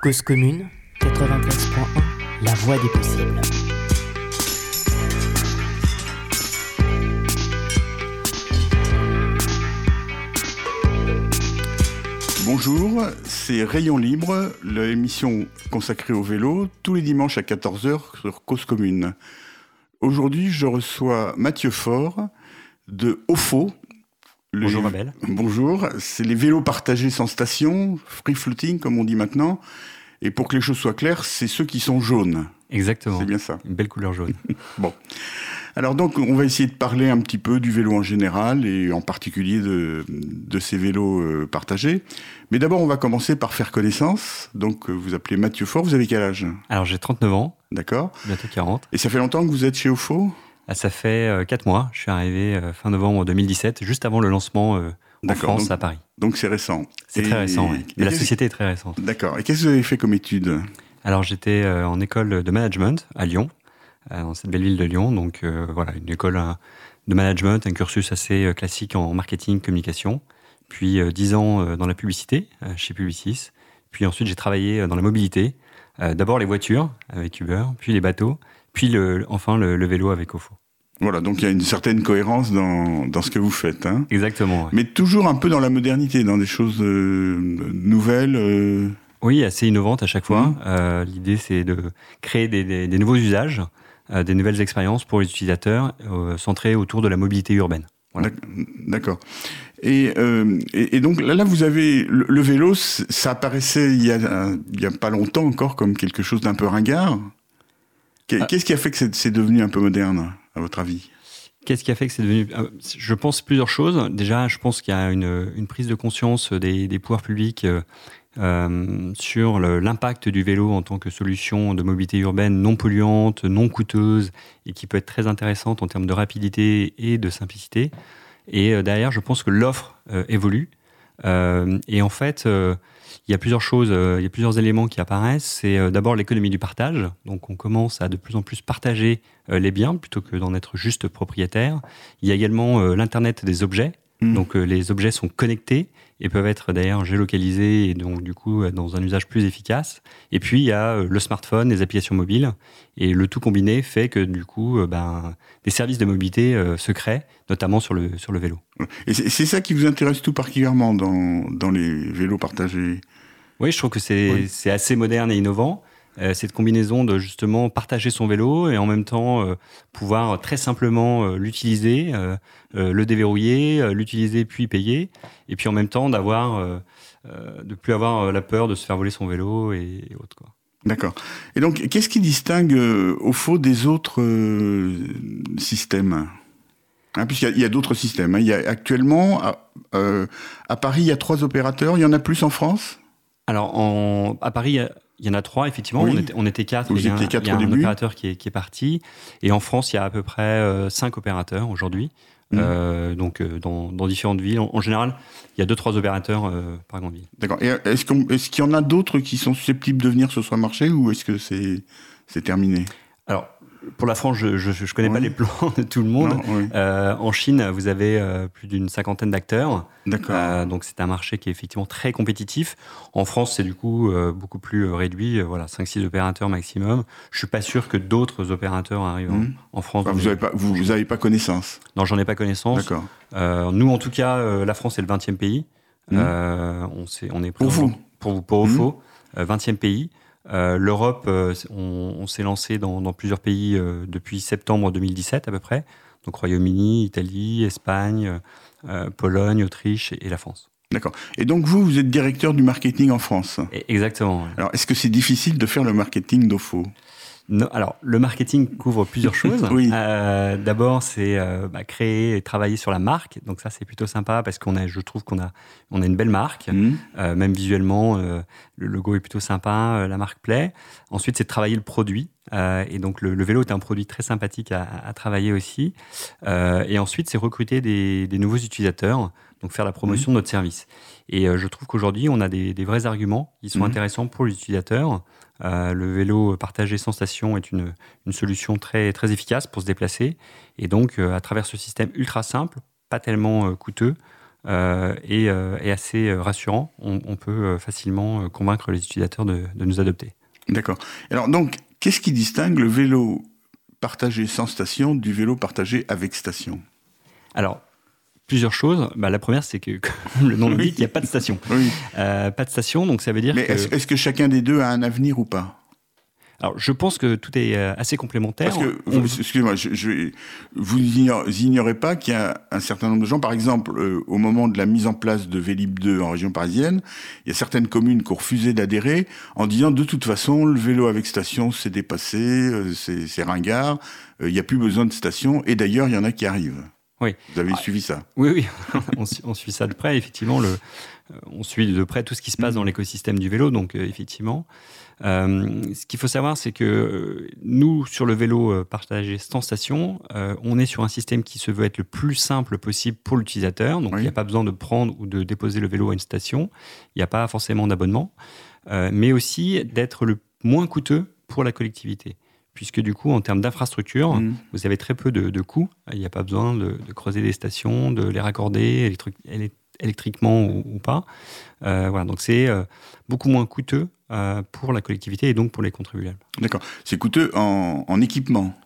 Cause commune, 93.1, la voix des possibles. Bonjour, c'est Rayon Libre, l'émission consacrée au vélo, tous les dimanches à 14h sur Cause Commune. Aujourd'hui, je reçois Mathieu Faure de OFO. Bonjour Mabel. Bonjour, c'est les vélos partagés sans station, free floating comme on dit maintenant. Et pour que les choses soient claires, c'est ceux qui sont jaunes. Exactement. C'est bien ça. Une belle couleur jaune. Bon. Alors donc, on va essayer de parler un petit peu du vélo en général et en particulier de, de ces vélos euh, partagés. Mais d'abord, on va commencer par faire connaissance. Donc, euh, vous appelez Mathieu Faure, vous avez quel âge? Alors j'ai 39 ans, D'accord bientôt 40. Et ça fait longtemps que vous êtes chez OFO? Ça fait 4 mois. Je suis arrivé euh, fin novembre 2017, juste avant le lancement euh, en France donc- à Paris. Donc c'est récent. C'est très récent. et Mais la société est très récente. D'accord. Et qu'est-ce que vous avez fait comme études Alors j'étais euh, en école de management à Lyon, euh, dans cette belle ville de Lyon. Donc euh, voilà, une école euh, de management, un cursus assez euh, classique en marketing, communication. Puis euh, 10 ans euh, dans la publicité euh, chez Publicis. Puis ensuite j'ai travaillé euh, dans la mobilité. Euh, D'abord les voitures avec Uber, puis les bateaux, puis le, enfin le, le vélo avec Ofo. Voilà, donc il y a une certaine cohérence dans, dans ce que vous faites. Hein Exactement. ouais. Mais toujours un peu dans la modernité, dans des choses euh, nouvelles. euh, Oui, assez innovante à chaque fois. Mhm. Euh, L'idée, c'est de créer des, des- des nouveaux usages, des nouvelles expériences pour les utilisateurs, centrées autour de la mobilité urbaine. Voilà. D'ac- D'accord. Et, euh, et, et donc là, là, vous avez le, le vélo, ça apparaissait il y, a, un- il y a pas longtemps encore comme quelque chose d'un peu ringard. Ah. Qu'est-ce qui a fait que c'est devenu un peu moderne, votre avis? Qu'est-ce qui a fait que c'est devenu euh, Je pense plusieurs choses. Déjà, je pense qu'il y a une, prise de conscience des, pouvoirs publics euh, euh, sur l'impact du vélo en tant que solution de mobilité urbaine non polluante, non coûteuse et qui peut être très intéressante en termes de rapidité et de simplicité. Et derrière, je pense que l'offre évolue. Et en fait, il y a plusieurs choses, euh, il y a plusieurs éléments qui apparaissent. C'est euh, d'abord l'économie du partage. Donc, on commence à de plus en plus partager euh, les biens plutôt que d'en être juste propriétaire. Il y a également euh, l'Internet des objets. Mhm. Donc, euh, les objets sont connectés et peuvent être d'ailleurs géolocalisés et donc, du coup, euh, dans un usage plus efficace. Et puis, il y a euh, le smartphone, les applications mobiles. Et le tout combiné fait que, du coup, euh, ben, des services de mobilité euh, se créent, notamment sur le, sur le vélo. Et c'est c'est ça qui vous intéresse tout particulièrement dans, dans les vélos partagés? Oui, je trouve que c'est Oui. assez moderne et innovant. Euh, cette combinaison de justement partager son vélo et en même temps euh, pouvoir très simplement euh, l'utiliser, le déverrouiller, l'utiliser puis payer, et puis en même temps d'avoir, de plus avoir la peur de se faire voler son vélo et, et autres quoi. D'accord. Et donc, qu'est-ce qui distingue au faux des autres systèmes? Hein, Puisqu'il y a, d'autres systèmes. hein. Il y a actuellement, à, à Paris, il y a trois opérateurs. Il y en a plus en France? Alors en, à Paris, il y en a trois effectivement. Oui. On, était, on était quatre. Vous il y a, un- quatre y a un opérateur qui est, qui est parti. Et en France, il y a à peu près euh, cinq opérateurs aujourd'hui. Mhm. Euh, donc euh, dans, dans différentes villes. En, en général, il y a deux trois opérateurs euh, par grande ville. D'accord. Et est-ce qu'on- est-ce qu'il y en a d'autres qui sont susceptibles de venir sur ce marché ou est-ce que c'est c'est terminé? Alors pour la France, je je connais pas les plans de tout le monde. Non Oui. Euh, en Chine, vous avez euh, plus d'une cinquantaine d'acteurs. D'accord. Euh, donc c'est un marché qui est effectivement très compétitif. En France, c'est du coup beaucoup plus réduit. voilà, 5-6 opérateurs maximum. Je suis pas sûr que d'autres opérateurs arrivent en- en, France. Enfin, vous n'avez pas, vous, vous avez pas connaissance. Non, j'en ai pas connaissance. D'accord. Nous, en tout cas, la France est le 20e pays. Euh, on, sait- on est Pour vous. Pour vous, pour Mhm. OFO, euh, 20e pays. Euh, L'Europe, euh, on, on s'est lancé dans, dans plusieurs pays euh, depuis septembre 2017 à peu près. Donc Royaume-Uni, Italie, Espagne, Pologne, Autriche et, et la France. D'accord. Et donc vous, vous êtes directeur du marketing en France? Et- exactement. Alors, est-ce que c'est difficile de faire le marketing d'OFO? Non, alors, le marketing couvre plusieurs choses. Oui. Euh, D'abord, c'est euh, bah, créer et travailler sur la marque. Donc ça, c'est plutôt sympa parce qu'on a, je trouve qu'on a, on a une belle marque. Mhm. Euh, même visuellement, le logo est plutôt sympa, la marque plaît. Ensuite, c'est travailler le produit. Et donc, le, le vélo est un produit très sympathique à, à travailler aussi. Et ensuite, c'est recruter des, des nouveaux utilisateurs, donc faire la promotion de notre service. Et je trouve qu'aujourd'hui, on a des, des vrais arguments qui sont Mhm. intéressants pour les utilisateurs. Euh, le vélo partagé sans station est une, une solution très, très efficace pour se déplacer. Et donc, euh, à travers ce système ultra simple, pas tellement euh, coûteux, est, assez rassurant. On, peut facilement convaincre les utilisateurs de, de nous adopter. D'accord. Alors donc, qu'est-ce qui distingue le vélo partagé sans station du vélo partagé avec station? Alors, plusieurs choses. Bah, la première, c'est que, le nom le dit, il n'y a pas de station. Euh, pas de station, donc ça veut dire Mais est-ce que chacun des deux a un avenir ou pas? Alors, je pense que tout est euh, assez complémentaire. Parce que, excusez-moi, je, vous ignorez pas qu'il y a un certain nombre de gens, par exemple, euh, au moment de la mise en place de Vélib 2 en région parisienne, il y a certaines communes qui ont refusé d'adhérer en disant de toute façon, le vélo avec station, c'est dépassé, euh, c'est ringard, il n'y a plus besoin de station, et d'ailleurs, il y en a qui arrivent. Oui. Vous avez suivi ça? Oui, oui, on, suit ça de près, effectivement. Le, on suit de près tout ce qui se passe dans l'écosystème du vélo, donc effectivement. Euh, ce qu'il faut savoir, c'est que euh, nous, sur le vélo euh, partagé sans station, on est sur un système qui se veut être le plus simple possible pour l'utilisateur. Donc, il n'y a pas besoin de prendre ou de déposer le vélo à une station. Il n'y a pas forcément d'abonnement. mais aussi d'être le moins coûteux pour la collectivité puisque du coup, en termes d'infrastructure, mmh. vous avez très peu de, coûts. Il n'y a pas besoin de, creuser des stations, de les raccorder électriquement ou, pas. voilà, donc c'est beaucoup moins coûteux euh, pour la collectivité et donc pour les contribuables. D'accord. C'est coûteux en, équipement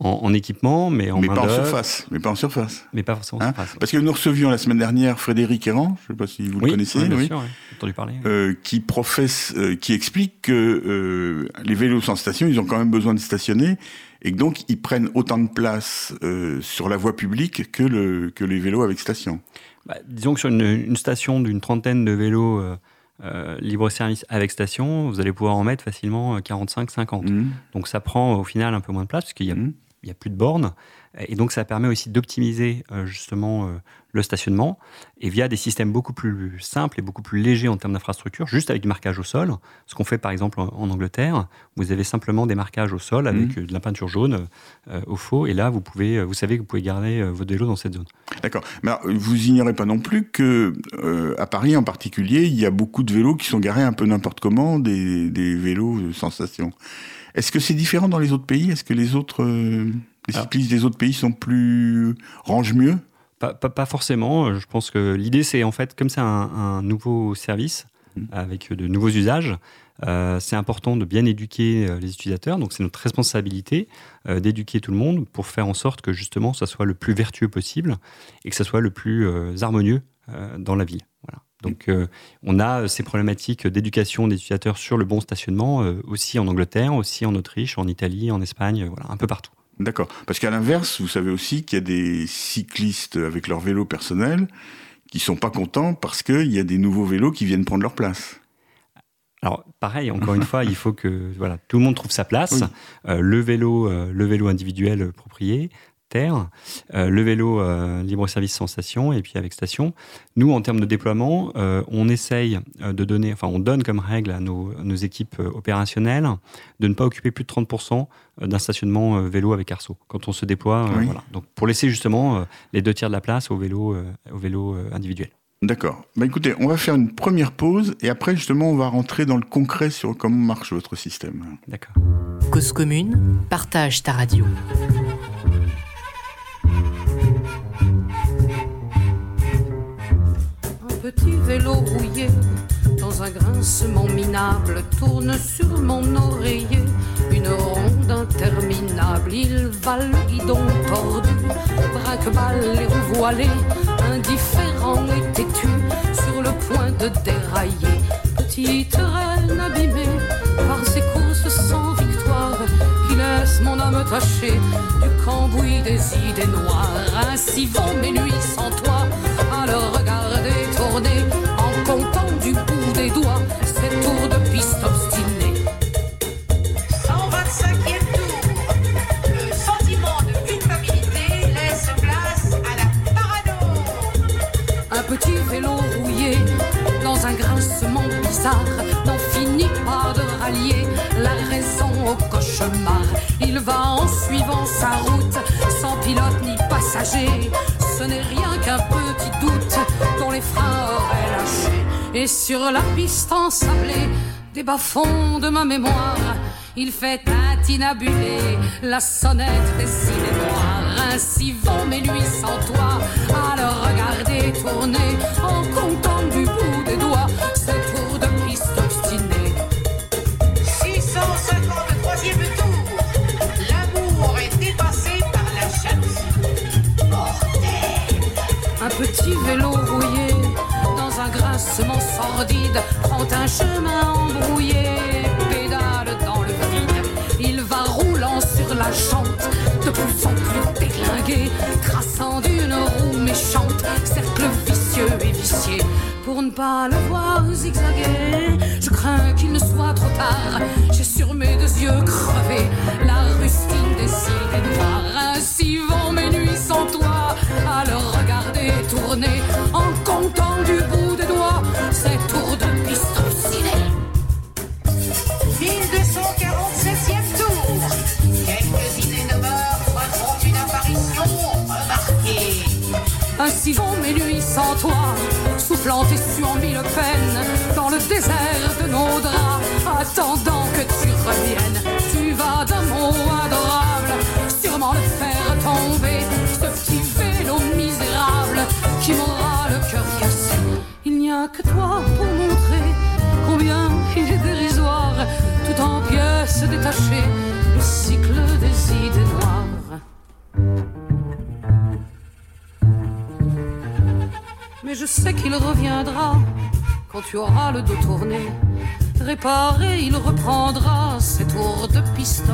en, équipement, mais en mais pas en surface. Mais pas en surface. Mais pas forcément en hein surface. Parce que nous recevions la semaine dernière Frédéric Errand, je ne sais pas si vous le connaissez, oui, bien sûr, entendu parler. Euh, qui professe, euh, qui explique que les vélos sans station, ils ont quand même besoin de stationner et que donc ils prennent autant de place sur la voie publique que, le, que les vélos avec station. Bah, disons que sur une, une station d'une trentaine de vélos euh, libre-service avec station, vous allez pouvoir en mettre facilement 45-50. Euh, mmh. Donc ça prend au final un peu moins de place parce qu'il n'y a, mmh. A, plus de bornes. Et donc ça permet aussi d'optimiser euh, justement le stationnement, et via des systèmes beaucoup plus simples et beaucoup plus légers en termes d'infrastructure, juste avec du marquage au sol. Ce qu'on fait par exemple en Angleterre, vous avez simplement des marquages au sol avec mmh. de la peinture jaune euh, au faux, et là vous pouvez, euh, vous savez que vous pouvez garder euh, votre vélo dans cette zone. D'accord. Mais vous ignorez pas non plus que à Paris en particulier, il y a beaucoup de vélos qui sont garés un peu n'importe comment, des, des vélos sans station. Est-ce que c'est différent dans les autres pays? Est-ce que les autres les cyclistes des autres pays sont plus rangent mieux? Pas, forcément. Euh, je pense que l'idée, c'est en fait, comme c'est un, nouveau service mmh. avec de nouveaux usages, euh, c'est important de bien éduquer euh, les utilisateurs. Donc, c'est notre responsabilité d'éduquer tout le monde pour faire en sorte que justement, ça soit le plus vertueux possible et que ça soit le plus harmonieux dans la ville. Voilà. Donc, on a ces problématiques d'éducation des utilisateurs sur le bon stationnement aussi en Angleterre, aussi en Autriche, en Italie, en Espagne, voilà, un peu partout. D'accord. Parce qu'à l'inverse, vous savez aussi qu'il y a des cyclistes avec leur vélo personnel qui sont pas contents parce qu'il y a des nouveaux vélos qui viennent prendre leur place. Alors pareil, encore une fois, il faut que voilà, tout le monde trouve sa place. Euh, le vélo, euh, le vélo individuel proprié, terre, euh, le vélo euh, libre-service sans station et puis avec station. Nous, en termes de déploiement, euh, on essaye de donner, enfin, on donne comme règle à nos, équipes opérationnelles de ne pas occuper plus de 30% d'un stationnement vélo avec arceau quand on se déploie. Voilà. Donc, pour laisser justement les deux tiers de la place au vélo, au vélo individuel. D'accord. Bah écoutez, on va faire une première pause et après justement on va rentrer dans le concret sur comment marche votre système. D'accord. Cause commune, partage ta radio. Vélo rouillé, dans un grincement minable, tourne sur mon oreiller une ronde interminable. Il va le guidon tordu, braque-balle et roues indifférent et têtu, sur le point de dérailler. Petite reine abîmée par ses courses sans victoire, qui laisse mon âme tachée du cambouis des idées noires. Ainsi vont mes nuits sans toi, à le regarder en n'en finit pas de rallier la raison au cauchemar. Il va en suivant sa route sans pilote ni passager. Ce n'est rien qu'un petit doute dont les freins auraient lâché. Et sur la piste ensablée des bas-fonds de ma mémoire, il fait intinabuler la sonnette des cinémoires Ainsi vont mes nuits sans toi, à le regarder tourner en comptant du bout des doigts dans un grincement sordide prend un chemin embrouillé, pédale dans le vide. Il va roulant sur la jante, de plus en plus déglingué, traçant Pour ne pas le voir zigzaguer, je crains qu'il ne soit trop tard. J'ai sur mes deux yeux crevés la rustine des idées noires. Ainsi vont mes nuits sans toi, à le regarder tourner en comptant du bout des doigts ces tours de piste obstinés. 1247e tour. Quelques idées de font une apparition remarquée. Ainsi vont mes nuits et suant mille peines dans le désert de nos draps, attendant je sais qu'il reviendra quand tu auras le dos tourné. Réparé, il reprendra ses tours de piste.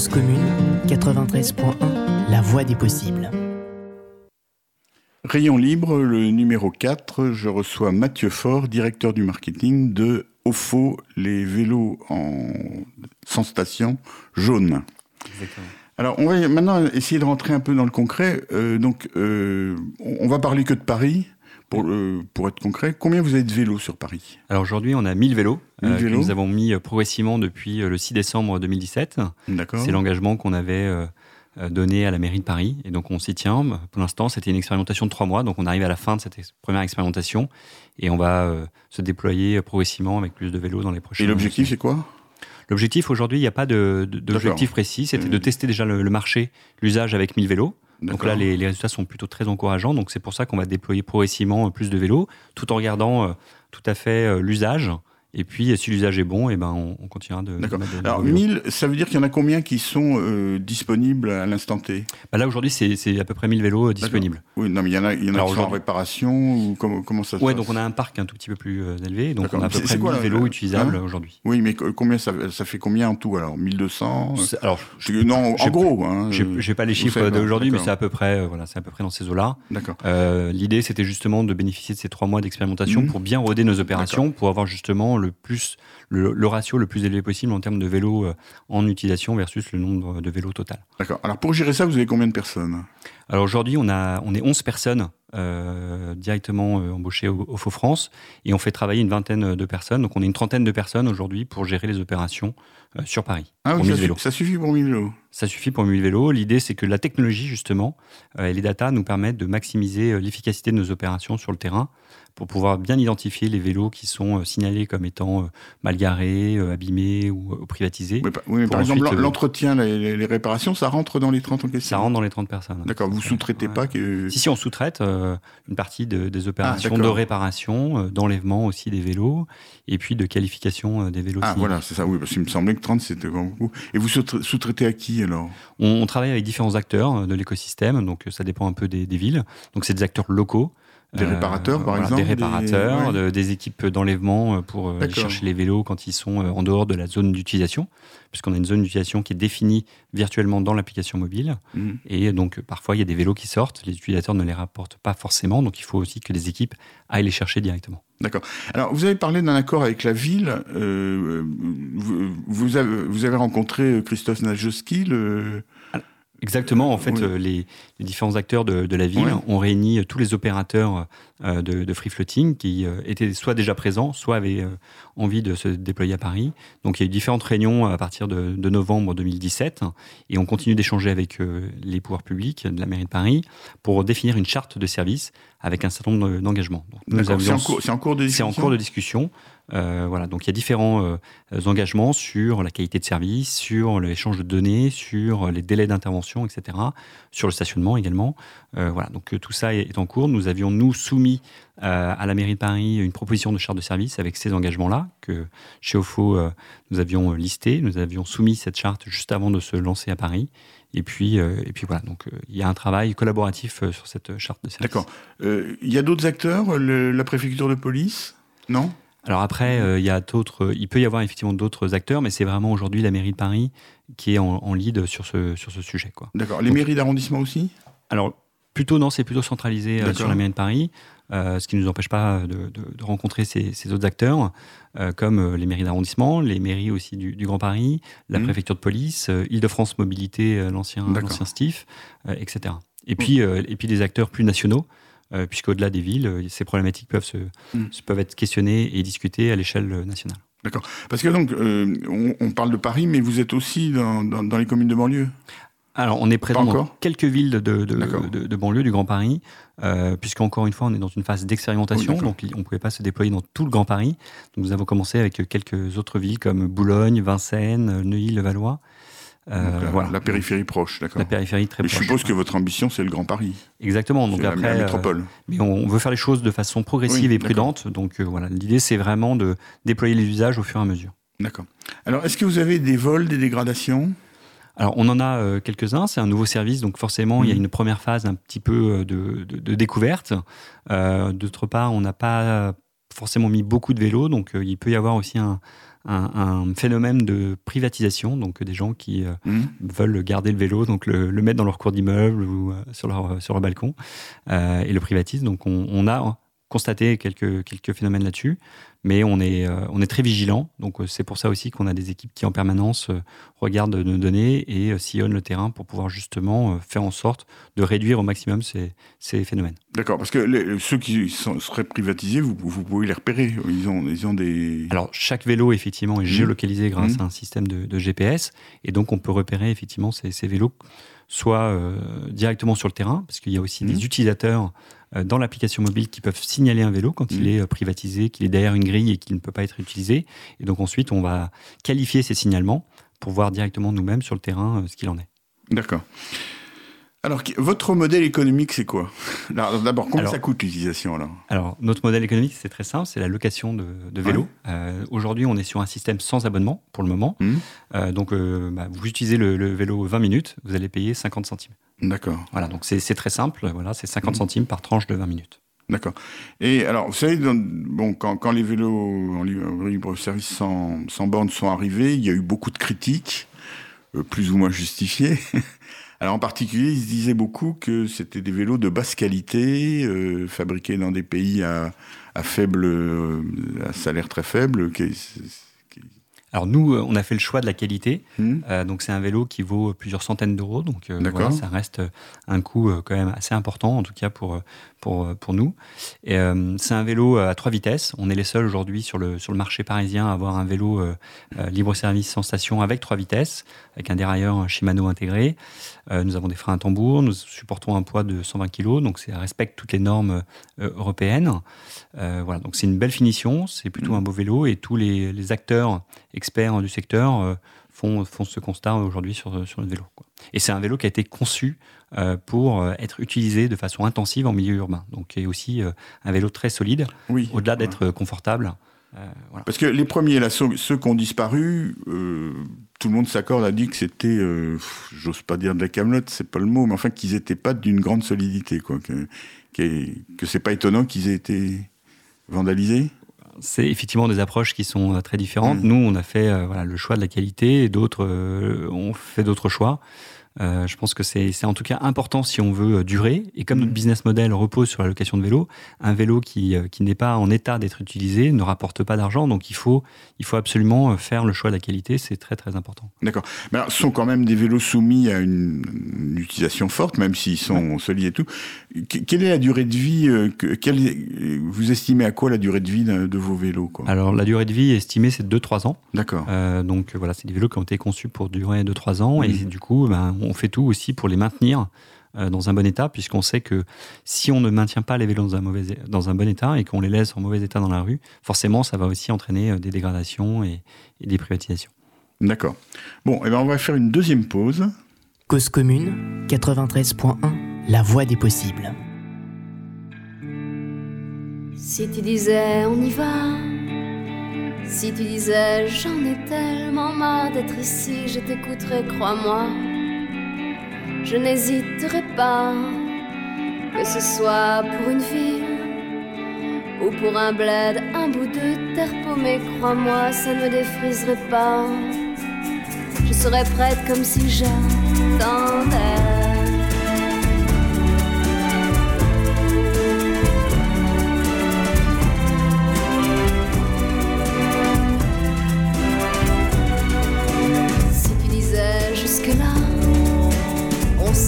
Cause commune 93.1, la voix des possibles. Rayon libre, le numéro 4, je reçois Mathieu Faure, directeur du marketing de OFO, les vélos en sans station jaune. Alors, on va maintenant essayer de rentrer un peu dans le concret. Euh, donc, euh, on on va parler que de Paris, pour, euh, pour être concret. Combien vous avez de vélos sur Paris Alors aujourd'hui, on a 1000 vélos, 1000 euh, que vélos. nous avons mis euh, progressivement depuis le 6 décembre 2017. D'accord. C'est l'engagement qu'on avait donné à la mairie de Paris. Et donc on s'y tient. Pour l'instant, c'était une expérimentation de trois mois. Donc on arrive à la fin de cette ex- première expérimentation. Et on va euh, se déployer progressivement avec plus de vélos dans les prochains Et l'objectif, c'est quoi? L'objectif aujourd'hui, il n'y a pas de- de- d'objectif précis. C'était de tester déjà le, le marché, l'usage avec 1000 vélos. Donc là, les, les résultats sont plutôt très encourageants. Donc c'est pour ça qu'on va déployer progressivement euh, plus de vélos, tout en regardant euh, tout à fait euh, l'usage. Et puis, si l'usage est bon, et ben, on, on continuera de, D'accord. Alors, nouveaux vélos. 1000, ça veut dire qu'il y en a combien qui sont euh, disponibles à l'instant T? Bah là, aujourd'hui, c'est à peu près 1000 vélos euh, disponibles. Oui, non, mais il y en a, il y en a Alors, qui sont en aujourd'hui- réparation ou comment, comment ça se passe? donc on a un parc un tout petit peu plus euh, élevé. Donc on a à peu près c'est quoi, 1000 là, vélos là utilisables Hein aujourd'hui. Oui, mais co- combien ça, ça fait combien en tout alors? 1200 euh, C'est- Alors, je- Non, en gros. Hein, j'ai pas les chiffres d'aujourd'hui, mais c'est à peu près, voilà, à peu près dans ces eaux-là. D'accord. L'idée, c'était justement de bénéficier de ces trois mois d'expérimentation Mhm. pour bien roder nos opérations, pour avoir justement le plus le, le ratio le plus élevé possible en termes de vélos euh, en utilisation versus le nombre de vélos total. D'accord. Alors pour gérer ça, vous avez combien de personnes? Alors aujourd'hui, on, a, on est 11 personnes euh, directement euh, embauchées au, au Faux France et on fait travailler une vingtaine de personnes. Donc on est une trentaine de personnes aujourd'hui pour gérer les opérations euh, sur Paris. Ah oui, 1000 ça, vélos. ça suffit pour 1000 vélos. Ça suffit pour 1000 vélos. L'idée, c'est que la technologie, justement, euh, et les data nous permettent de maximiser l'efficacité de nos opérations sur le terrain pour pouvoir bien identifier les vélos qui sont euh, signalés comme étant euh, mal garés, euh, abîmés ou privatisés. Oui, par- oui, mais par exemple, ensuite, l'entretien, les, réparations, ça rentre dans les 30 en question? Ça rentre dans les 30 personnes. D'accord, vous sous-traitez Ouais. pas que... Si, si, on sous-traite une partie de- des opérations de réparation, d'enlèvement aussi des vélos, et puis de qualification des vélos. Ah voilà, c'est ça, oui, parce qu'il me semblait que 30 c'était beaucoup. Et vous sous- sous-traitez à qui alors? On, on travaille avec différents acteurs de l'écosystème, donc ça dépend un peu des, des villes. Donc c'est des acteurs locaux. Des réparateurs, par voilà, exemple Des réparateurs, des- ouais. de- des équipes d'enlèvement euh, pour euh, aller chercher les vélos quand ils sont euh, en dehors de la zone d'utilisation, puisqu'on a une zone d'utilisation qui est définie virtuellement dans l'application mobile. Mhm. Et donc, euh, parfois, il y a des vélos qui sortent, les utilisateurs ne les rapportent pas forcément, donc il faut aussi que les équipes aillent les chercher directement. D'accord. Alors, vous avez parlé d'un accord avec la ville. euh, vous, vous avez, vous avez rencontré Christophe Najewski, le... Exactement, en fait, Oui. euh, les, les différents acteurs de, de la ville ont réuni euh, tous les opérateurs euh, de, de free floating qui étaient soit déjà présents, soit avaient envie de se déployer à Paris. Donc il y a eu différentes réunions à partir de, de novembre 2017 et on continue d'échanger avec les pouvoirs publics de la mairie de Paris pour définir une charte de service avec un certain nombre d'engagements. C'est en, cours de discussion. Euh, voilà, donc il y a différents euh, engagements sur la qualité de service, sur l'échange de données, sur les délais d'intervention, etc., sur le stationnement également. Euh, voilà, donc tout ça est, en cours. Nous avions nous soumis à la mairie de Paris une proposition de charte de service avec ces engagements-là que chez OFO nous avions listé. Nous avions soumis cette charte juste avant de se lancer à Paris. Et puis, et puis voilà, donc il y a un travail collaboratif sur cette charte de service. D'accord. Il y a d'autres acteurs La préfecture de police? Non? Alors après, euh, il y a d'autres, il peut y avoir effectivement d'autres acteurs, mais c'est vraiment aujourd'hui la mairie de Paris qui est en, en lead sur ce, sur ce sujet. Quoi. D'accord. Les mairies d'arrondissement aussi? Alors, plutôt non, c'est plutôt centralisé euh, D'accord. sur la mairie de Paris, euh, ce qui ne nous empêche pas de, de- de rencontrer ces, ces autres acteurs, euh, comme les mairies d'arrondissement, les mairies aussi du, du Grand Paris, la Mhm. préfecture de police, Île-de-France Mobilité, l'ancien l'ancien STIF, etc. Et puis, euh, et puis des acteurs plus nationaux, euh, puisqu'au-delà des villes, euh, ces problématiques peuvent, se, Mhm. se- peuvent être questionnées et discutées à l'échelle euh, nationale. Parce que donc, euh, on, on parle de Paris, mais vous êtes aussi dans, dans- dans les communes de banlieue Alors, on est présent dans quelques villes de, de, de- D'accord. banlieue du Grand Paris, euh, puisqu'encore une fois, on est dans une phase d'expérimentation, Oui, d'accord. donc on ne pouvait pas se déployer dans tout le Grand Paris. Donc, nous avons commencé avec quelques autres villes comme Boulogne, Vincennes, Neuilly-le-Valois. Euh, Donc, la, voilà. la périphérie proche, d'accord. La périphérie très Mais je suppose que votre ambition, c'est le Grand Paris. Exactement. Donc la- après, la euh, métropole. mais on, veut faire les choses de façon progressive Oui, et prudente. Donc euh, voilà, l'idée c'est vraiment de déployer les usages au fur et à mesure. D'accord. Alors, est-ce que vous avez des vols, des dégradations? Alors, on en a euh, quelques-uns. C'est un nouveau service, donc forcément, il y a Mhm. une première phase un petit peu euh, de, de- de découverte. Euh, D'autre part, on n'a pas forcément mis beaucoup de vélos, donc euh, il peut y avoir aussi un, un- un phénomène de privatisation, donc euh, des gens qui euh, Hmm veulent garder le vélo, donc le, le mettre dans leur cour d'immeuble ou euh, sur leur, sur leur balcon, euh, et le privatisent. Donc, on, on a constaté quelques, quelques phénomènes là-dessus, mais on est, euh, on est très vigilant. Donc, euh, c'est pour ça aussi qu'on a des équipes qui, en permanence, euh, regardent nos données et euh, sillonnent le terrain pour pouvoir justement faire en sorte de réduire au maximum ces, ces phénomènes. D'accord, parce que les- ceux qui sont- seraient privatisés, vous, vous pouvez les repérer. Ils ont, ils ont des. Alors, chaque vélo, effectivement, est géolocalisé grâce Mhm. à un système de, de GPS. Et donc, on peut repérer, effectivement, ces, ces vélos, soit directement sur le terrain, parce qu'il y a aussi Mhm. des utilisateurs dans l'application mobile qui peuvent signaler un vélo quand il Mhm. est euh, privatisé, qu'il est derrière une grille et qu'il ne peut pas être utilisé. Et donc, ensuite, on va qualifier ces signalements pour voir directement nous-mêmes sur le terrain euh, ce qu'il en est. D'accord. Alors, votre modèle économique, c'est quoi? D'abord, combien Alors- ça coûte l'utilisation alors? Alors, notre modèle économique, c'est très simple, c'est la location de, de vélos. Euh, Aujourd'hui, on est sur un système sans abonnement pour le moment. Mhm. Euh, donc, euh, bah, vous utilisez le, le vélo 20 minutes, vous allez payer 50 centimes. D'accord, Voilà, donc c'est très simple. Voilà, c'est 50 Mhm. centimes par tranche de 20 minutes. d'accord. Et alors, vous savez, dans- bon, quand, quand les vélos en li- en libre service sans, sans borne sont arrivés, il y a eu beaucoup de critiques, plus ou moins justifiées. Alors en particulier, ils se disaient beaucoup que c'était des vélos de basse qualité, euh, fabriqués dans des pays à, à faible, euh, à salaire très faible. qui- Alors nous, euh, on a fait le choix de la qualité. Hmm Euh, donc c'est un vélo qui vaut plusieurs centaines d'euros. Donc euh, voilà, ça reste un coût quand même assez important, en tout cas pour, pour, euh, pour nous. Et, euh, c'est un vélo à trois vitesses. On est les seuls aujourd'hui sur le, sur le marché parisien à avoir un vélo euh, euh, libre-service sans station avec trois vitesses, avec un dérailleur Shimano intégré. Euh, nous avons des freins à tambour, nous supportons un poids de 120 kg, donc ça respecte toutes les normes euh, européennes. Euh, voilà, donc c'est une belle finition, c'est plutôt Mhm. un beau vélo et tous les, les acteurs experts du secteur euh, font, font ce constat aujourd'hui sur, sur notre vélo. quoi. Et c'est un vélo qui a été conçu euh, pour euh, être utilisé de façon intensive en milieu urbain. Donc, qui est aussi euh, un vélo très solide, oui. au-delà d'être euh, confortable. voilà. Parce que les premiers, là, ceux, ceux qui ont disparu, tout le monde s'accorde à dire que c'était, j'ose pas dire de la camelote, c'est pas le mot, mais enfin qu'ils étaient pas d'une grande solidité, quoi. Que, que, que c'est pas étonnant qu'ils aient été vandalisés. C'est effectivement des approches qui sont euh, très différentes. Mm. Nous, on a fait euh, voilà, le choix de la qualité et d'autres euh, ont fait d'autres choix. Euh, je pense que c'est en tout cas important si on veut durer. Et comme notre Mm. business model repose sur la location de vélo, un vélo qui, qui n'est pas en état d'être utilisé ne rapporte pas d'argent. Donc il faut, il faut absolument faire le choix de la qualité. C'est très très important. D'accord. Mais ce sont quand même des vélos soumis à une, une utilisation forte, même s'ils sont solides et tout. Que- quelle est la durée de vie euh, que, quelle Vous estimez à quoi la durée de vie de, de vos vélos, quoi? Alors la durée de vie estimée, c'est 2-3 ans. D'accord. Euh, donc euh, voilà, c'est des vélos qui ont été conçus pour durer 2-3 ans. Et Mhm. du coup, ben, on fait tout aussi pour les maintenir euh, dans un bon état, puisqu'on sait que si on ne maintient pas les vélos dans un, mauvais, dans un bon état et qu'on les laisse en mauvais état dans la rue, forcément, ça va aussi entraîner euh, des dégradations et, et des privatisations. D'accord. Bon, eh ben, on va faire une deuxième pause. Cause commune 93.1 La voix des possibles. Si tu disais on y va, si tu disais j'en ai tellement marre d'être ici, je t'écouterai, crois-moi. Je n'hésiterai pas, que ce soit pour une ville ou pour un bled, un bout de terre paumée, crois-moi, ça ne me défriserait pas. Je serais prête comme si j'attendais.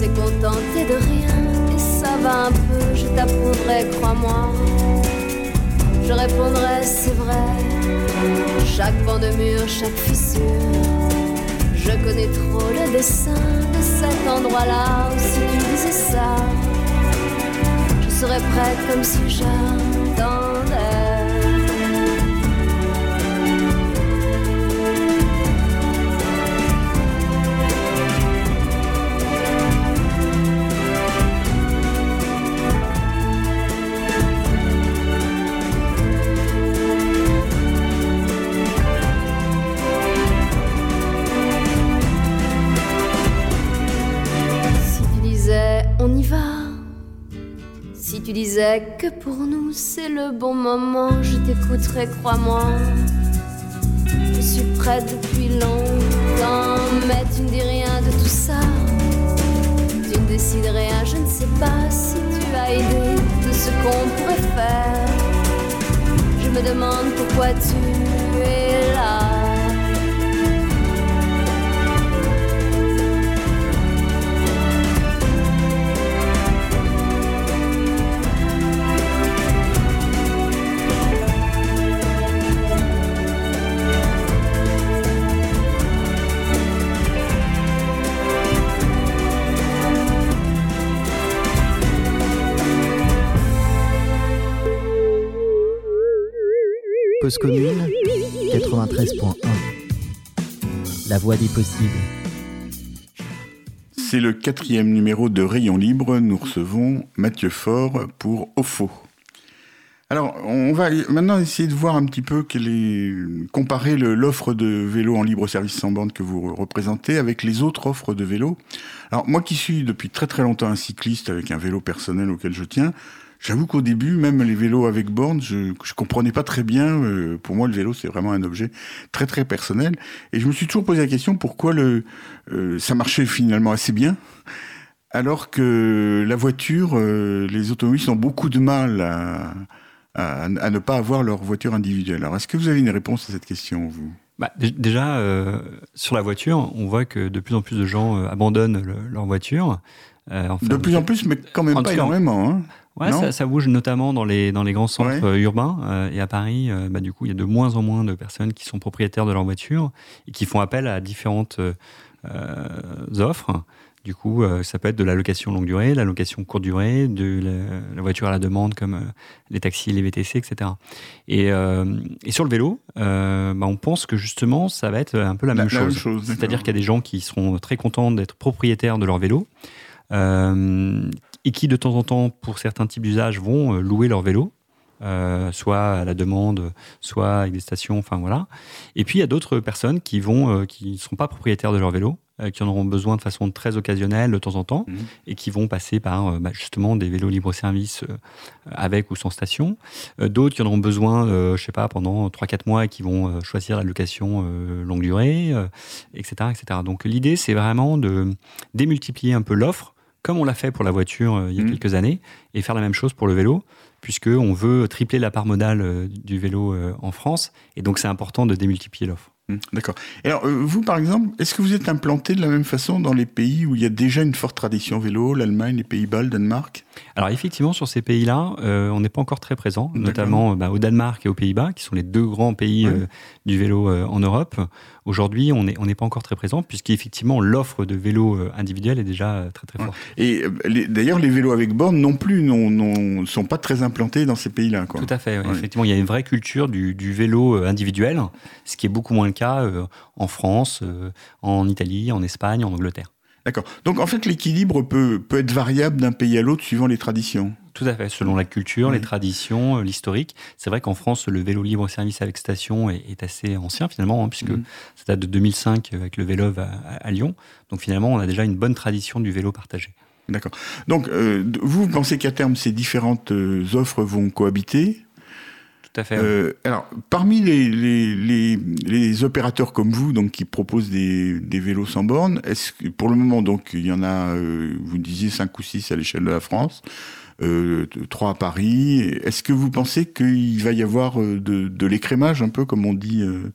S'est contenté de rien et ça va un peu, je t'apprendrai, crois-moi. Je répondrai, c'est vrai, chaque pan de mur, chaque fissure. Je connais trop le dessin de cet endroit-là si tu disais ça, je serais prête comme si j'attendais. Que pour nous c'est le bon moment, je t'écouterai, crois-moi. Je suis prête depuis longtemps, mais tu ne dis rien de tout ça. Tu ne décides rien, je ne sais pas si tu as idée de ce qu'on pourrait faire. Je me demande pourquoi tu es là. Commune 93.1 La voix des possibles. C'est le quatrième numéro de Rayon Libre. Nous recevons Mathieu Faure pour OFO. Alors, on va maintenant essayer de voir un petit peu comparer l'offre de vélo en libre service sans bande que vous représentez avec les autres offres de vélo. Alors, moi qui suis depuis très très longtemps un cycliste avec un vélo personnel auquel je tiens, j'avoue qu'au début, même les vélos avec borne, je, je comprenais pas très bien. euh, pour moi, le vélo, c'est vraiment un objet très très personnel. Et je me suis toujours posé la question pourquoi le, euh, ça marchait finalement assez bien, alors que la voiture, euh, les automobilistes ont beaucoup de mal à, à, à ne pas avoir leur voiture individuelle. Alors, est-ce que vous avez une réponse à cette question, vous? Bah, dé- déjà, euh, sur la voiture, on voit que de plus en plus de gens euh, abandonnent le- leur voiture. Euh, enfin, De plus en plus, mais quand même pas énormément. Hein. Ouais, ça, ça bouge notamment dans les, dans les grands centres Ouais. euh, urbains. euh, et à Paris, euh, bah, du coup, il y a de moins en moins de personnes qui sont propriétaires de leur voiture et qui font appel à différentes euh, offres. Du coup, ça peut être de la location longue durée, la location courte durée, de la, la voiture à la demande comme les taxis, les VTC, etc. Et, et sur le vélo, bah, on pense que justement, ça va être un peu la, La- même la chose. chose, C'est-à-dire qu'il y a des gens qui seront très contents d'être propriétaires de leur vélo. euh, et qui de temps en temps, pour certains types d'usages, vont euh, louer leur vélo. euh, soit à la demande, soit avec des stations, enfin voilà. Et puis il y a d'autres personnes qui vont, euh, qui ne sont pas propriétaires de leur vélo, euh, qui en auront besoin de façon très occasionnelle de temps en temps, Mhm. et qui vont passer par bah, justement des vélos libre-service avec ou sans station. D'autres qui en auront besoin, euh, je sais pas, pendant 3-4 mois et qui vont choisir la location longue durée, etc., etc. Donc l'idée, c'est vraiment de démultiplier un peu l'offre, comme on l'a fait pour la voiture euh, il y a Mhm. quelques années, et faire la même chose pour le vélo, puisqu'on veut tripler la part modale euh, du vélo euh, en France, et donc c'est important de démultiplier l'offre. Hum, D'accord. Alors, vous, par exemple, est-ce que vous êtes implanté de la même façon dans les pays où il y a déjà une forte tradition vélo, l'Allemagne, les Pays-Bas, le Danemark? Alors effectivement, sur ces pays-là, on n'est pas encore très présent, notamment bah, au Danemark et aux Pays-Bas, qui sont les deux grands pays Ouais. du vélo en Europe. Aujourd'hui, on n'est on pas encore très présent, puisqu'effectivement, l'offre de vélos euh, individuels est déjà euh, très très forte. Et euh, d'ailleurs, les vélos avec borne non plus ne sont pas très implantés dans ces pays-là. Tout à fait. Effectivement, il y a une vraie culture du, du vélo individuel, ce qui est beaucoup moins le cas en France, en Italie, en Espagne, en Angleterre. D'accord. Donc, en fait, l'équilibre peut, peut être variable d'un pays à l'autre suivant les traditions. Tout à fait, selon la culture, Oui. les traditions, euh, l'historique. C'est vrai qu'en France, le vélo libre-service avec station est, est assez ancien finalement, hein, puisque Mhm. ça date de 2005 avec le Vélove à, à- à Lyon. Donc finalement, on a déjà une bonne tradition du vélo partagé. D'accord. Donc, euh, vous, pensez qu'à terme, ces différentes euh, offres vont cohabiter? Tout à fait. Euh, alors, parmi les, les, les, les opérateurs comme vous, donc qui proposent des, des vélos sans borne, est-ce que pour le moment, donc il y en a, vous disiez cinq ou six à l'échelle de la France, euh, trois à Paris. Est-ce que vous pensez qu'il va y avoir euh, de, de l'écrémage un peu, comme on dit euh,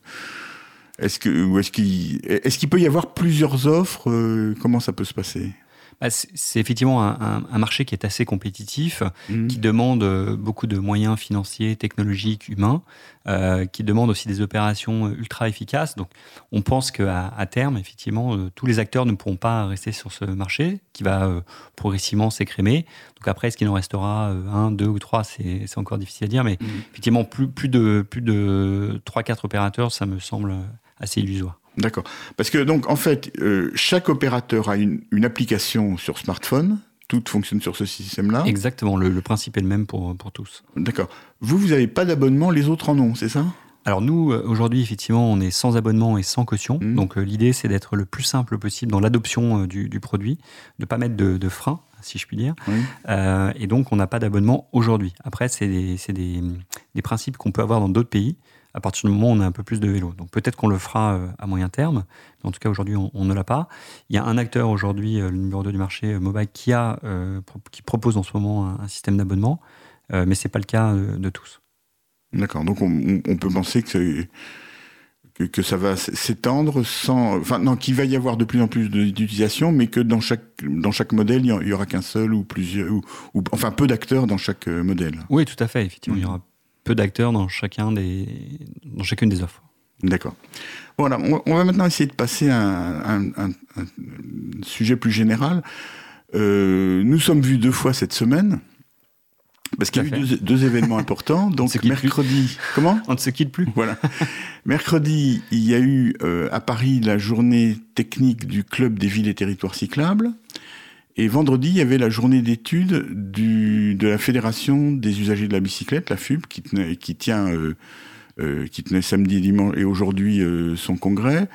Est-ce que est-ce qu'il est-ce qu'il peut y avoir plusieurs offres euh, Comment ça peut se passer? Bah, c'est effectivement un, un- un marché qui est assez compétitif, Mhm. qui demande euh, beaucoup de moyens financiers, technologiques, humains, euh, qui demande aussi des opérations euh, ultra efficaces. Donc, on pense qu'à à terme, effectivement, euh, tous les acteurs ne pourront pas rester sur ce marché, qui va euh, progressivement s'écrémer. Donc après, est-ce qu'il en restera un, deux ou trois? C'est encore difficile à dire, mais Mhm. effectivement, plus, plus de plus de trois, quatre opérateurs, ça me semble assez illusoire. D'accord. Parce que donc en fait, euh, chaque opérateur a une, une application sur smartphone. Tout fonctionne sur ce système-là. Exactement, le, le principe est le même pour, pour tous. D'accord. Vous, vous n'avez pas d'abonnement, les autres en ont, c'est ça? Alors nous, euh, aujourd'hui, effectivement, on est sans abonnement et sans caution. Mhm. Donc euh, l'idée, c'est d'être le plus simple possible dans l'adoption du, du produit, de ne pas mettre de, de frein, si je puis dire. Oui. Euh, et donc, on n'a pas d'abonnement aujourd'hui. Après, c'est des, des, des principes qu'on peut avoir dans d'autres pays à partir du moment où on a un peu plus de vélos. Donc peut-être qu'on le fera euh, à moyen terme, mais en tout cas aujourd'hui on, on ne l'a pas. Il y a un acteur aujourd'hui, euh, le numéro 2 du marché, euh, Mobile, qui, a, euh, qui propose en ce moment un, un système d'abonnement, euh, mais ce n'est pas le cas de tous. D'accord. Donc on, peut penser que, que, que ça va s'étendre sans. Enfin, non, qu'il va y avoir de plus en plus d'utilisation, mais que dans chaque, dans chaque modèle, il y en- il y aura qu'un seul ou plusieurs. Ou, ou- enfin, peu d'acteurs dans chaque modèle. Oui, tout à fait. Effectivement, il y aura peu d'acteurs dans, chacun des, dans chacune des offres. D'accord. Voilà, on, va maintenant essayer de passer à un, un- un- un sujet plus général. Euh, nous sommes vus deux fois cette semaine, parce qu'il y a eu deux, deux événements importants. Donc plus. mercredi, comment? On ne se quitte plus. Voilà. Mercredi, il y a eu euh, à Paris la journée technique du club des villes et territoires cyclables. Et vendredi, il y avait la journée d'études de la Fédération des usagers de la bicyclette, la FUB, qui, tenait- qui tient, euh, euh, samedi, dimanche et aujourd'hui euh, son congrès.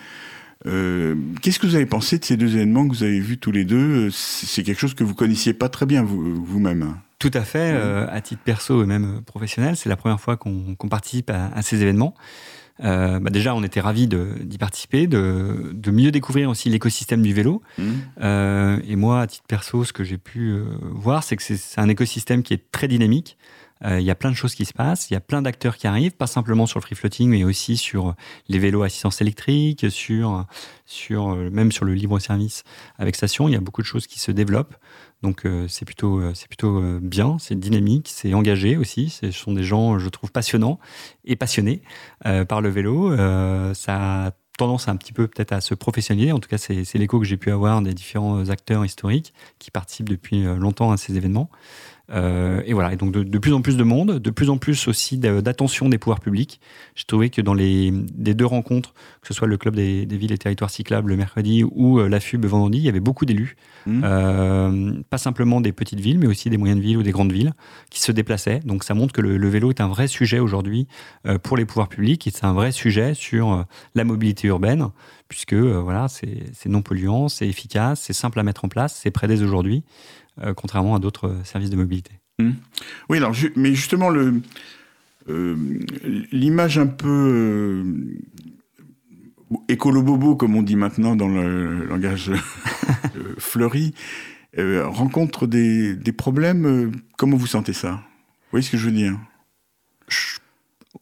Qu'est-ce que vous avez pensé de ces deux événements que vous avez vus tous les deux? C'est quelque chose que vous connaissiez pas très bien vous- vous-même. Tout à fait, à titre perso et même professionnel, c'est la première fois qu'on participe à ces événements. Euh, bah déjà, on était ravis d'y participer, de, de mieux découvrir aussi l'écosystème du vélo. Mhm. Euh, et moi, à titre perso, ce que j'ai pu euh, voir, c'est que c'est un écosystème qui est très dynamique. Euh, Il y a plein de choses qui se passent, il y a plein d'acteurs qui arrivent, pas simplement sur le free floating, mais aussi sur les vélos assistance électrique, sur, sur euh, même sur le libre service avec station. Il y a beaucoup de choses qui se développent. Donc euh, c'est plutôt, euh, plutôt euh, bien, c'est dynamique, c'est engagé aussi. Ce sont des gens, je trouve, passionnants et passionnés euh, par le vélo. Euh, ça a tendance un petit peu peut-être à se professionnaliser. En tout cas, c'est l'écho que j'ai pu avoir des différents acteurs historiques qui participent depuis euh, longtemps à ces événements. Et voilà, et donc de, plus en plus de monde, de plus en plus aussi d'attention des pouvoirs publics. J'ai trouvé que dans les, deux rencontres, que ce soit le Club des, villes et territoires cyclables le mercredi ou la FUB vendredi, il y avait beaucoup d'élus, mmh. pas simplement des petites villes, mais aussi des moyennes villes ou des grandes villes, qui se déplaçaient. Donc ça montre que le, vélo est un vrai sujet aujourd'hui pour les pouvoirs publics et c'est un vrai sujet sur la mobilité urbaine puisque euh, voilà, c'est non polluant, c'est efficace, c'est simple à mettre en place, c'est prêt dès aujourd'hui, euh, contrairement à d'autres euh, services de mobilité. Mmh. Oui, alors, mais justement, l'image un peu écolo-bobo, comme on dit maintenant dans le langage fleuri, rencontre des, des problèmes. comment vous sentez ça? Vous voyez ce que je veux dire?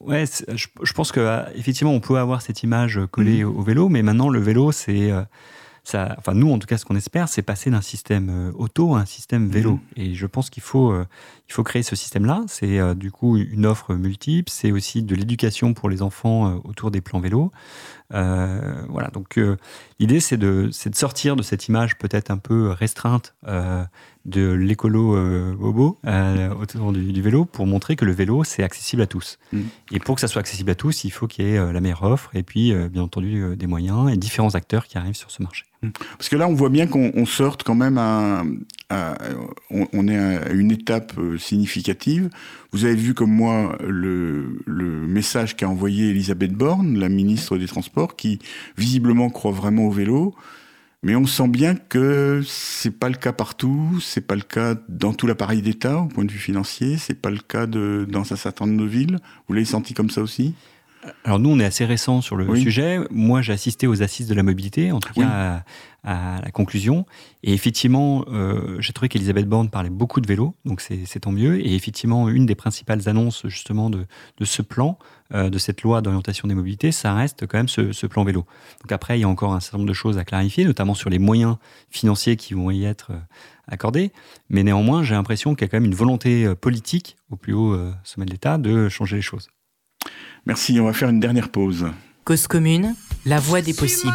Ouais, je, je, pense que euh, effectivement on peut avoir cette image collée mmh. au, vélo, mais maintenant le vélo c'est euh, ça, enfin nous en tout cas ce qu'on espère c'est passer d'un système euh, auto à un système vélo. Mmh. Et je pense qu'il faut il faut créer ce système-là. C'est du coup une offre multiple, c'est aussi de l'éducation pour les enfants autour des plans vélo. voilà, donc l'idée c'est de, de sortir de cette image peut-être un peu restreinte de l'écolo euh, bobo euh, autour du, vélo pour montrer que le vélo c'est accessible à tous. Mm. Et pour que ça soit accessible à tous, il faut qu'il y ait euh, la meilleure offre et puis bien entendu des moyens et différents acteurs qui arrivent sur ce marché. Mm. Parce que là, on voit bien qu'on sorte quand même à, on, est à une étape significative. Vous avez vu comme moi le, le message qu'a envoyé Elisabeth Borne, la ministre des Transports, qui visiblement croit vraiment au vélo. Mais on sent bien que c'est pas le cas partout, c'est pas le cas dans tout l'appareil d'État au point de vue financier, c'est pas le cas dans un certain nombre de villes. Vous l'avez senti comme ça aussi? Alors nous, on est assez récent sur le sujet. Moi, j'ai assisté aux assises de la mobilité, en tout cas à, la conclusion. Et effectivement, euh, j'ai trouvé qu'Elisabeth Borne parlait beaucoup de vélo, donc c'est tant mieux. Et effectivement, une des principales annonces justement de, de ce plan, euh, de cette loi d'orientation des mobilités, ça reste quand même ce, ce, plan vélo. Donc après, il y a encore un certain nombre de choses à clarifier, notamment sur les moyens financiers qui vont y être euh, accordés. Mais néanmoins, j'ai l'impression qu'il y a quand même une volonté politique au plus haut sommet de l'État de changer les choses. Merci, on va faire une dernière pause. Cause commune, la voie des possibles.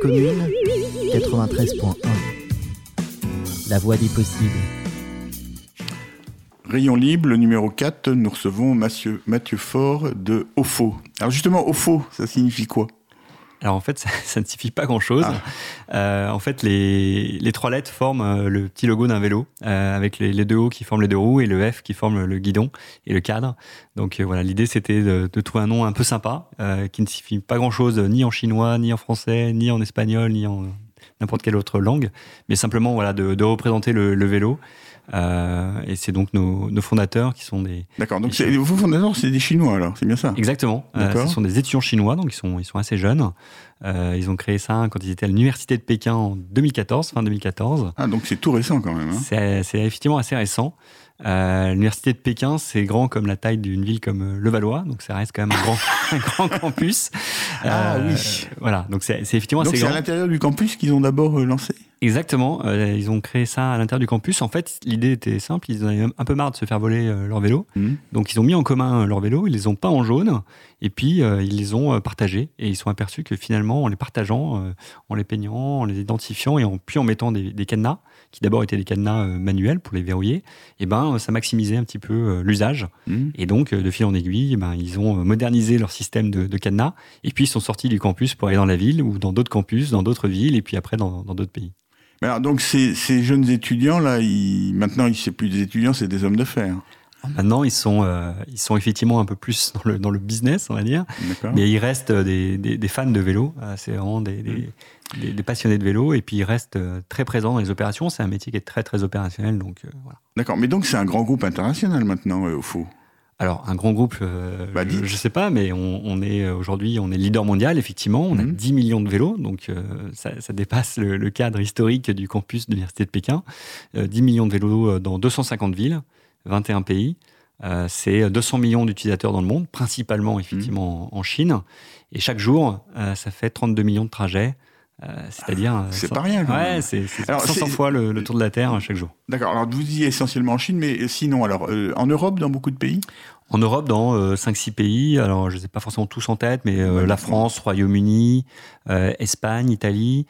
Commune 93.1. La voie des possibles. Rayon libre, le numéro 4, nous recevons Mathieu, Mathieu Faure de OFO. Alors justement, OFO, ça signifie quoi? Alors en fait, ça, ça ne signifie pas grand-chose. Ah. Euh, en fait, les, les trois lettres forment euh, le petit logo d'un vélo, euh, avec les, les deux O qui forment les deux roues et le F qui forme le guidon et le cadre. Donc euh, voilà, l'idée c'était de, de trouver un nom un peu sympa, euh, qui ne signifie pas grand-chose ni en chinois, ni en français, ni en espagnol, ni en n'importe quelle autre langue, mais simplement voilà de, de représenter le, le vélo. Euh, et c'est donc nos, nos fondateurs qui sont des D'accord, donc vos fondateurs, c'est des Chinois alors, c'est bien ça? Exactement. Euh, D'accord. ce sont des étudiants chinois, donc ils sont, ils sont assez jeunes. Euh, ils ont créé ça quand ils étaient à l'université de Pékin en 2014, fin 2014. Ah, donc c'est tout récent quand même. hein. C'est effectivement assez récent. Euh, l'université de Pékin, c'est grand comme la taille d'une ville comme euh, Levallois, donc ça reste quand même un grand, un grand campus. Ah Euh, oui. Voilà, donc c'est effectivement Donc assez c'est à grand. l'intérieur du campus qu'ils ont d'abord lancé? Exactement. Euh, ils ont créé ça à l'intérieur du campus. En fait, l'idée était simple. Ils en avaient un peu marre de se faire voler leur vélo. Mhm. Donc, ils ont mis en commun leurs vélos. Ils les ont peints en jaune. Et puis, ils les ont partagés. Et ils sont aperçus que finalement, en les partageant, euh, en les peignant, en les identifiant et en, puis en mettant des, des cadenas, qui d'abord étaient des cadenas euh, manuels pour les verrouiller, et ben, euh, ça maximisait un petit peu l'usage. Mhm. Et donc, de fil en aiguille, eh ben, ils ont modernisé leur système de, de cadenas. Et puis, ils sont sortis du campus pour aller dans la ville ou dans d'autres campus, dans d'autres villes, et puis après dans d'autres pays. Mais alors, donc ces, ces jeunes étudiants là, ils, maintenant ils c'est plus des étudiants, c'est des hommes d'affaires. Maintenant, ils sont, euh, ils sont effectivement un peu plus dans le, dans le business, on va dire. Mais ils restent des, des, des fans de vélo. Euh, C'est vraiment des, des, des- passionnés de vélo. Et puis, ils restent euh, très présents dans les opérations. C'est un métier qui est très, très opérationnel. Donc, euh, voilà. D'accord. Mais donc c'est un grand groupe international maintenant euh, au faux. Alors, un grand groupe, euh, Bah, je, je sais pas, mais on, on est euh, aujourd'hui, on est leader mondial, effectivement. On a Mhm. 10 millions de vélos, donc euh, ça, ça dépasse le, le cadre historique du campus de l'Université de Pékin. Euh, 10 millions de vélos euh, dans 250 villes, 21 pays. Euh, c'est 200 millions d'utilisateurs dans le monde, principalement effectivement en, en Chine. Et chaque jour, euh, ça fait 32 millions de trajets. euh, C'est-à-dire. euh, c'est pas rien, quand Ouais, même. c'est c'est Alors, 500 c'est- fois le, le tour de la Terre euh, chaque jour. D'accord. Alors vous disiez essentiellement en Chine, mais sinon alors en Europe, dans beaucoup de pays? En Europe, dans euh, 5-6 pays, alors je ne sais pas forcément tous en tête, mais Ouais, la. France, Royaume-Uni, Espagne, Italie,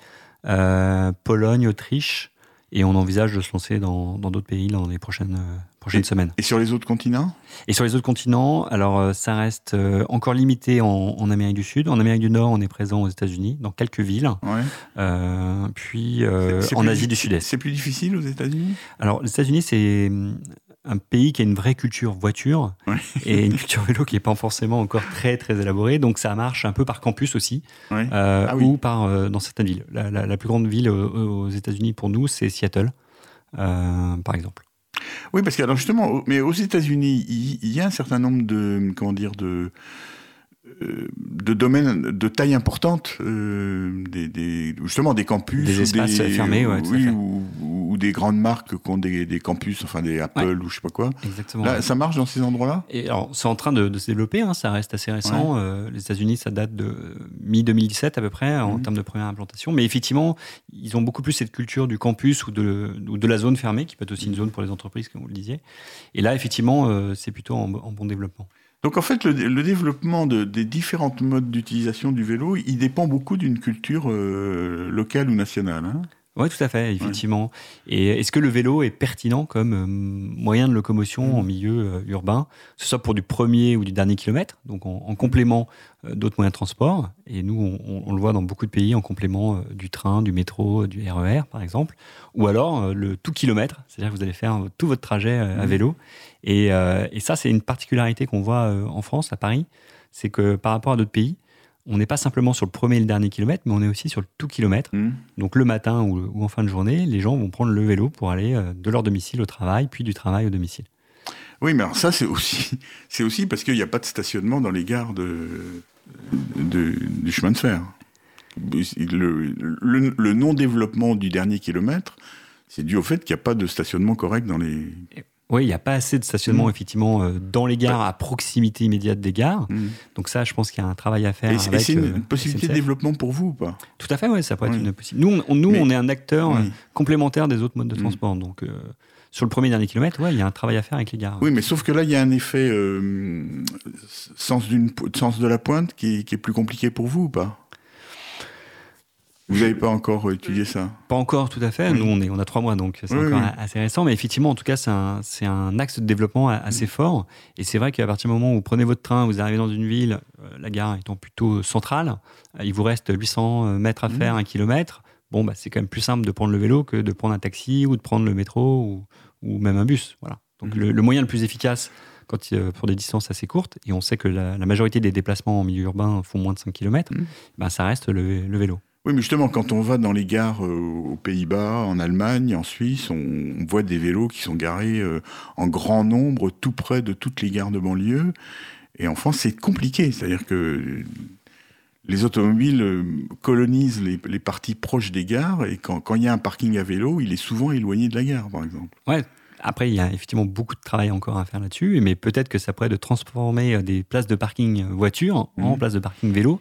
Pologne, Autriche, et on envisage de se lancer dans dans d'autres pays dans les prochaines, euh, prochaines semaines. Et sur les autres continents? Et sur les autres continents, alors euh, ça reste euh, encore limité en, en Amérique du Sud. En Amérique du Nord, on est présent aux États-Unis, dans quelques villes, Ouais. euh, puis euh, en Asie du Sud-Est. C'est plus difficile aux États-Unis? Alors, les États-Unis, c'est hum, un pays qui a une vraie culture voiture Ouais. et une culture vélo qui n'est pas forcément encore très très élaborée. Donc, ça marche un peu par campus aussi, Ouais. euh, Ah oui. ou par euh, dans certaines villes. La, la- la plus grande ville aux, aux États-Unis pour nous, c'est Seattle, euh, par exemple. Oui, parce que alors justement, mais aux États-Unis, il il y, a un certain nombre de comment dire de de domaines de taille importante, euh, des, des- justement des campus, Des espaces fermés, ouais, oui, ou, ou des grandes marques qui ont des, des campus, enfin des Apple ou je sais pas quoi. Exactement. Là, ça marche dans ces endroits-là? C'est en train de, de se développer, hein, ça reste assez récent. Euh, les États-Unis, ça date de mi-2017 à peu près, en Mhm. termes de première implantation. Mais effectivement, ils ont beaucoup plus cette culture du campus ou de, ou de la zone fermée, qui peut être aussi une zone pour les entreprises, comme vous le disiez. Et là, effectivement, euh, c'est plutôt en, en bon développement. Donc en fait, le, le développement de- des différentes modes d'utilisation du vélo, il dépend beaucoup d'une culture euh, locale ou nationale. hein. Oui, tout à fait, effectivement. Et est-ce que le vélo est pertinent comme euh, moyen de locomotion en milieu euh, urbain, que ce soit pour du premier ou du dernier kilomètre, donc en, en complément euh, d'autres moyens de transport? Et nous, on, le voit dans beaucoup de pays en complément euh, du train, du métro, du RER, par exemple. Ou alors euh, le tout kilomètre, c'est-à-dire que vous allez faire euh, tout votre trajet euh, à Mhm. vélo. Et, euh, et ça, c'est une particularité qu'on voit euh, en France, à Paris, c'est que par rapport à d'autres pays, on n'est pas simplement sur le premier et le dernier kilomètre, mais on est aussi sur le tout kilomètre. Hmm. Donc le matin ou, ou en fin de journée, les gens vont prendre le vélo pour aller euh, de leur domicile au travail, puis du travail au domicile. Oui, mais alors ça, c'est aussi, c'est aussi parce qu'il n'y a pas de stationnement dans les gares de, de- du chemin de fer. Le, le- le non-développement du dernier kilomètre, c'est dû au fait qu'il n'y a pas de stationnement correct dans les. Oui, il n'y a pas assez de stationnement Mm. effectivement euh, dans les gares, à proximité immédiate des gares. Hmm. Donc ça, je pense qu'il y a un travail à faire. Et, c'est- et avec, c'est une euh, possibilité de développement pour vous ou pas? Tout à fait, oui, ça pourrait Oui. être une possibilité. Nous, on, nous, Mais- on est un acteur euh, Oui. complémentaire des autres modes de Mm. transport. Donc euh, sur le premier dernier kilomètre, ouais, il y a un travail à faire avec les gares. Oui, mais sauf que là, il y a un effet sens, de la pointe qui est, qui est plus compliqué pour vous ou pas? Vous n'avez pas encore étudié ça Pas encore tout à fait. Nous, on, est, on a trois mois, donc c'est Oui, encore oui. assez récent. Mais effectivement, en tout cas, c'est un, axe de développement assez fort. Et c'est vrai qu'à partir du moment où vous prenez votre train, vous arrivez dans une ville, euh, la gare étant plutôt centrale, euh, il vous reste 800 mètres à Mhm. faire, un kilomètre. Bon, bah, c'est quand même plus simple de prendre le vélo que de prendre un taxi ou de prendre le métro ou, ou même un bus. Voilà. Donc Mhm. le, le moyen le plus efficace quand, pour des distances assez courtes, et on sait que la, la majorité des déplacements en milieu urbain font moins de 5 km, ben, ça reste le, le vélo. Oui, mais justement, quand on va dans les gares euh, aux Pays-Bas, en Allemagne, en Suisse, on, on voit des vélos qui sont garés euh, en grand nombre tout près de toutes les gares de banlieue. Et en France, c'est compliqué. C'est-à-dire que les automobiles euh, colonisent les, les parties proches des gares et quand, quand il y a un parking à vélo, il est souvent éloigné de la gare, par exemple. Ouais. Après, il y a effectivement beaucoup de travail encore à faire là-dessus, mais peut-être que ça pourrait de transformer des places de parking voiture en Mhm. places de parking vélo.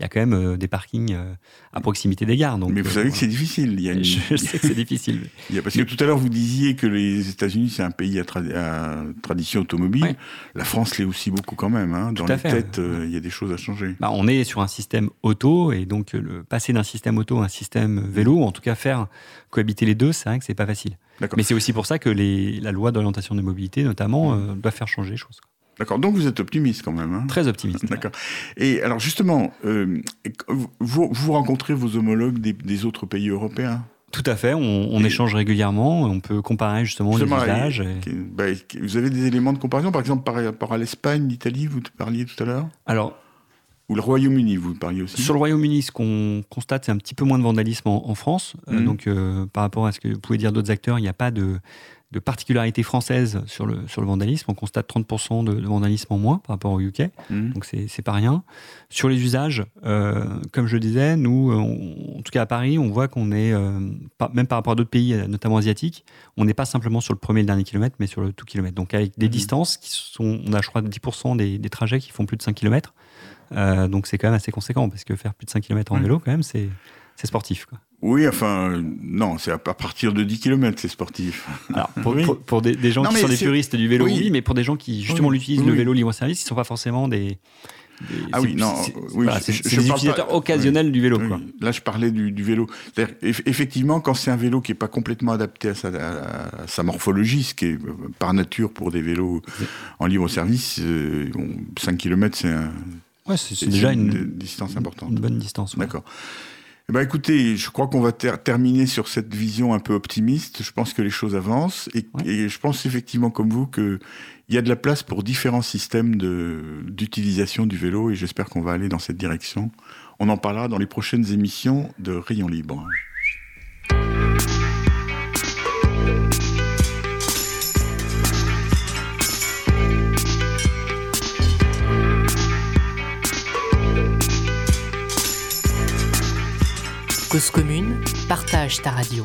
Il y a quand même euh, des parkings euh, à proximité des gares. Donc, mais vous euh, savez que c'est difficile. Il y a une- Je sais que c'est difficile. il y a- parce que tout à l'heure, vous disiez que les États-Unis, c'est un pays à, tra- à tradition automobile. Ouais. La France l'est aussi beaucoup quand même. hein. Dans fait. têtes, euh, il y a des choses à changer. Bah, on est sur un système auto, et donc le, passer d'un système auto à un système vélo, ou en tout cas faire cohabiter les deux, c'est vrai que c'est pas facile. Mais c'est aussi pour ça que les, la loi d'orientation de mobilité, notamment, euh, doit faire changer les choses. D'accord. Donc vous êtes optimiste quand même. hein Très optimiste. D'accord. Et alors justement, euh, vous, vous rencontrez vos homologues des, des autres pays européens? Tout à fait, on, échange régulièrement, on peut comparer justement, Justement, les usages. et- et- qui- bah, Vous avez des éléments de comparaison, par exemple par rapport à l'Espagne, l'Italie, vous parliez tout à l'heure? Alors, Ou le Royaume-Uni, vous parliez aussi? Sur le Royaume-Uni, ce qu'on constate, c'est un petit peu moins de vandalisme en, en France. Euh, Mhm. donc, euh, par rapport à ce que vous pouvez dire d'autres acteurs, il n'y a pas de, de particularité française sur le, sur le vandalisme. On constate 30% de, de vandalisme en moins par rapport au UK. Mhm. Donc, c'est pas rien. Sur les usages, euh, comme je le disais, nous, euh, on- en tout cas à Paris, on voit qu'on est, euh, pas- même par rapport à d'autres pays, notamment asiatiques, on n'est pas simplement sur le premier et le dernier kilomètre, mais sur le tout kilomètre. Donc, avec des Mhm. distances qui sont, on a, je crois, 10% des, des trajets qui font plus de 5 km. Euh, donc c'est quand même assez conséquent parce que faire plus de 5 km en Ouais. vélo, quand même, c'est c'est sportif. Quoi. Oui, enfin, non, c'est à partir de 10 km, c'est sportif. Alors, pour, Oui. pour- pour des, des gens Non, qui sont des puristes du vélo, oui. oui, mais pour des gens qui justement Oui, l'utilisent oui, le vélo libre-service, ils ne sont pas forcément des. des- Ah oui, non, c'est- oui, voilà, je- je- des utilisateurs pas- occasionnels du vélo. Oui, Quoi. Là, je parlais du, du vélo. Eff- effectivement, quand c'est un vélo qui n'est pas complètement adapté à sa, à sa morphologie, ce qui est euh, par nature pour des vélos en libre service, euh, bon, 5 km, c'est un- Ouais, c'est déjà une, une, distance importante. une bonne distance. ouais. D'accord. Eh ben, écoutez, je crois qu'on va ter- terminer sur cette vision un peu optimiste. Je pense que les choses avancent et, Ouais. et je pense effectivement comme vous qu'il y a de la place pour différents systèmes d'utilisation du vélo et j'espère qu'on va aller dans cette direction. On en parlera dans les prochaines émissions de Rayon Libre. Cause commune, partage ta radio.